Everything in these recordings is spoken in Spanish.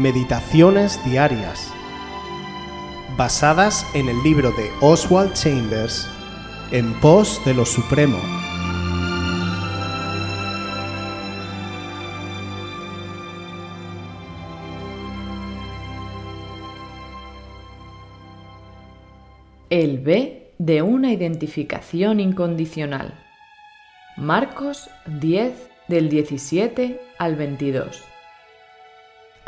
Meditaciones Diarias, basadas en el libro de Oswald Chambers, En pos de lo Supremo. El B de una identificación incondicional. Marcos 10 del 17 al 22.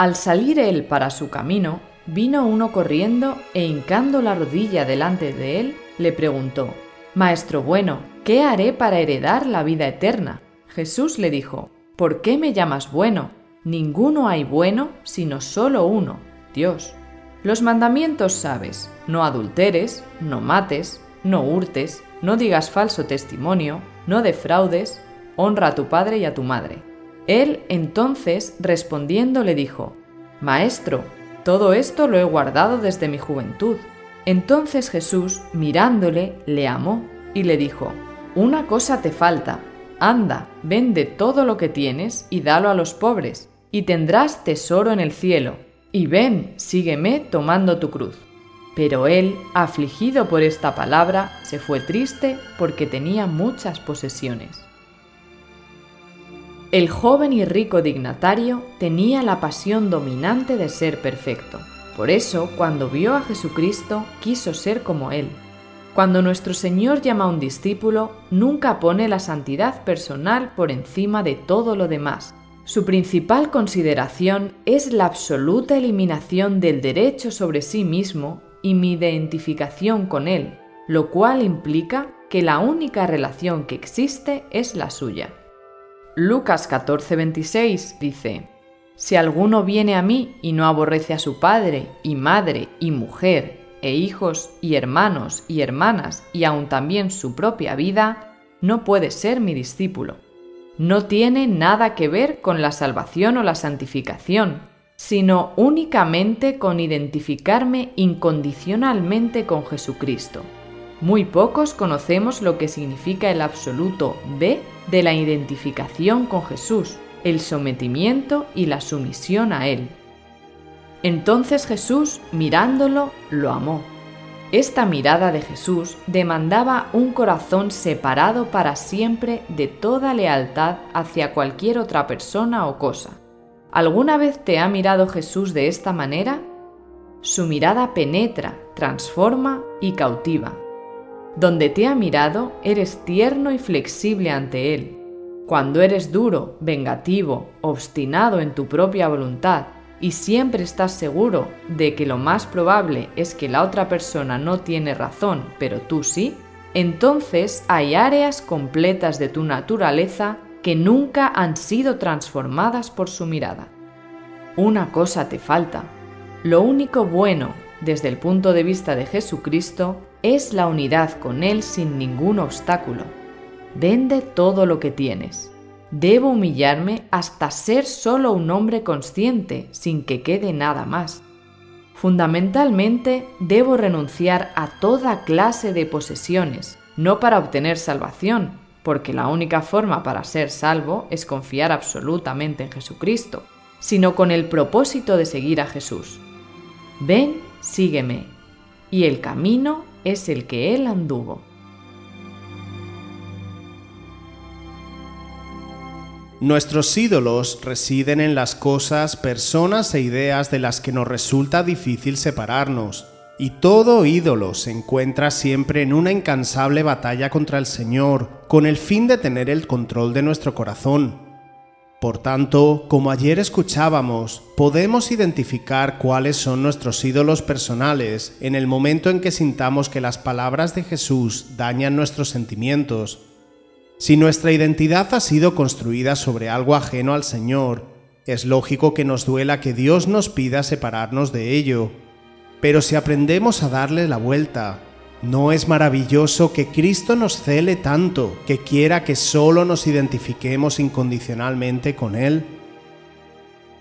Al salir él para su camino, vino uno corriendo e hincando la rodilla delante de él, le preguntó, Maestro bueno, ¿qué haré para heredar la vida eterna? Jesús le dijo, ¿por qué me llamas bueno? Ninguno hay bueno sino solo uno, Dios. Los mandamientos sabes, no adulteres, no mates, no hurtes, no digas falso testimonio, no defraudes, honra a tu padre y a tu madre. Él entonces respondiendo le dijo, Maestro, todo esto lo he guardado desde mi juventud. Entonces Jesús, mirándole, le amó y le dijo, Una cosa te falta, anda, vende todo lo que tienes y dalo a los pobres, y tendrás tesoro en el cielo, y ven, sígueme tomando tu cruz. Pero él, afligido por esta palabra, se fue triste porque tenía muchas posesiones. El joven y rico dignatario tenía la pasión dominante de ser perfecto. Por eso, cuando vio a Jesucristo, quiso ser como Él. Cuando nuestro Señor llama a un discípulo, nunca pone la santidad personal por encima de todo lo demás. Su principal consideración es la absoluta eliminación del derecho sobre sí mismo y mi identificación con Él, lo cual implica que la única relación que existe es la suya. Lucas 14:26 dice, Si alguno viene a mí y no aborrece a su padre y madre y mujer e hijos y hermanos y hermanas y aun también su propia vida, no puede ser mi discípulo. No tiene nada que ver con la salvación o la santificación, sino únicamente con identificarme incondicionalmente con Jesucristo. Muy pocos conocemos lo que significa el absoluto B de la identificación con Jesús, el sometimiento y la sumisión a Él. Entonces Jesús, mirándolo, lo amó. Esta mirada de Jesús demandaba un corazón separado para siempre de toda lealtad hacia cualquier otra persona o cosa. ¿Alguna vez te ha mirado Jesús de esta manera? Su mirada penetra, transforma y cautiva. Donde te ha mirado, eres tierno y flexible ante Él. Cuando eres duro, vengativo, obstinado en tu propia voluntad y siempre estás seguro de que lo más probable es que la otra persona no tiene razón, pero tú sí, entonces hay áreas completas de tu naturaleza que nunca han sido transformadas por su mirada. Una cosa te falta. Lo único bueno desde el punto de vista de Jesucristo es la unidad con Él sin ningún obstáculo. Vende todo lo que tienes. Debo humillarme hasta ser solo un hombre consciente, sin que quede nada más. Fundamentalmente, debo renunciar a toda clase de posesiones, no para obtener salvación, porque la única forma para ser salvo es confiar absolutamente en Jesucristo, sino con el propósito de seguir a Jesús. Ven, sígueme, y el camino es el que él anduvo. Nuestros ídolos residen en las cosas, personas e ideas de las que nos resulta difícil separarnos, y todo ídolo se encuentra siempre en una incansable batalla contra el Señor, con el fin de tener el control de nuestro corazón. Por tanto, como ayer escuchábamos, podemos identificar cuáles son nuestros ídolos personales en el momento en que sintamos que las palabras de Jesús dañan nuestros sentimientos. Si nuestra identidad ha sido construida sobre algo ajeno al Señor, es lógico que nos duela que Dios nos pida separarnos de ello. Pero si aprendemos a darle la vuelta, ¿No es maravilloso que Cristo nos cele tanto, que quiera que solo nos identifiquemos incondicionalmente con Él?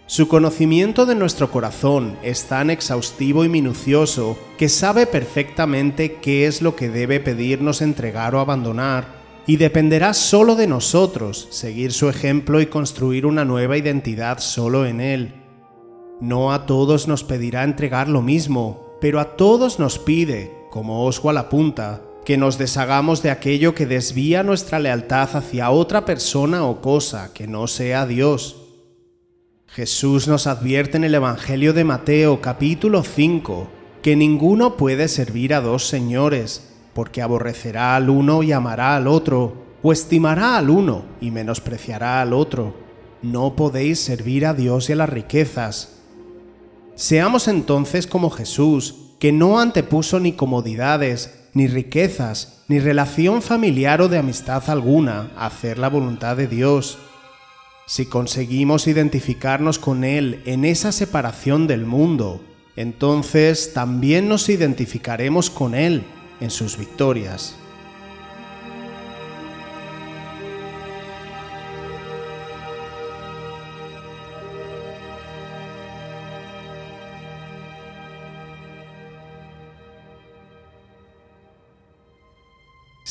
Su conocimiento de nuestro corazón es tan exhaustivo y minucioso que sabe perfectamente qué es lo que debe pedirnos entregar o abandonar, y dependerá solo de nosotros seguir su ejemplo y construir una nueva identidad solo en Él. No a todos nos pedirá entregar lo mismo, pero a todos nos pide, como Oswald apunta, que nos deshagamos de aquello que desvía nuestra lealtad hacia otra persona o cosa que no sea Dios. Jesús nos advierte en el Evangelio de Mateo capítulo 5 que ninguno puede servir a dos señores, porque aborrecerá al uno y amará al otro, o estimará al uno y menospreciará al otro. No podéis servir a Dios y a las riquezas. Seamos entonces como Jesús, que no antepuso ni comodidades, ni riquezas, ni relación familiar o de amistad alguna a hacer la voluntad de Dios. Si conseguimos identificarnos con Él en esa separación del mundo, entonces también nos identificaremos con Él en sus victorias.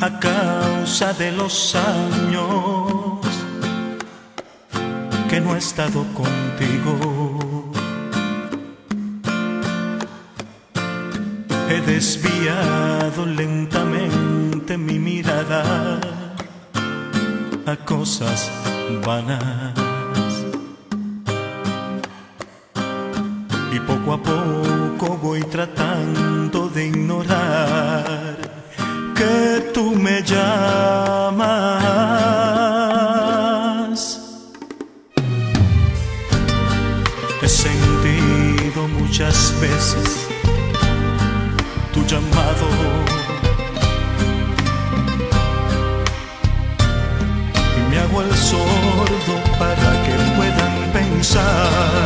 a causa de los años que no he estado contigo. He desviado lentamente mi mirada a cosas vanas. Y poco a poco voy tratando de ignorar que tú me llamas. He sentido muchas veces tu llamado el sordo para que puedan pensar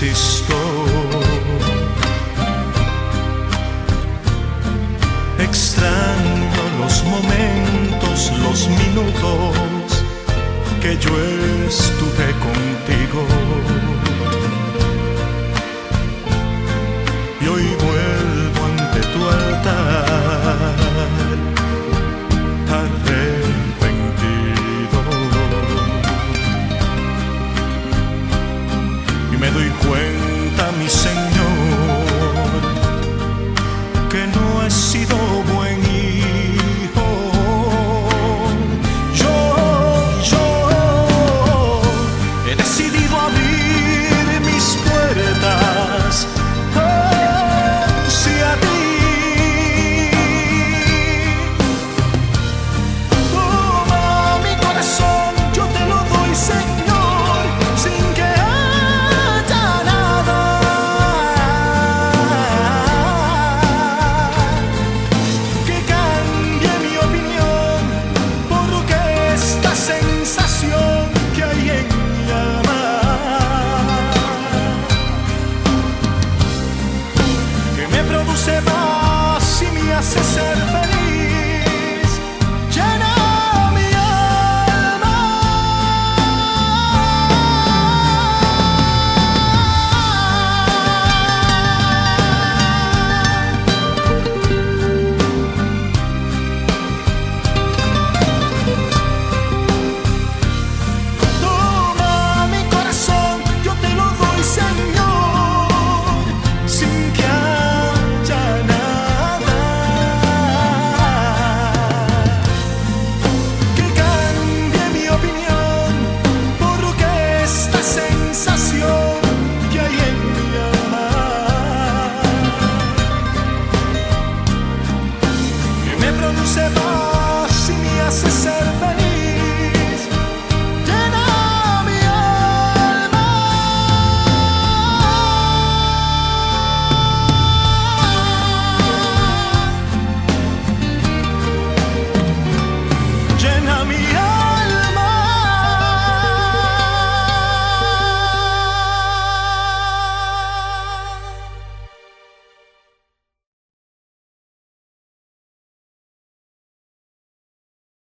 no resisto. Extraño los momentos, los minutos que yo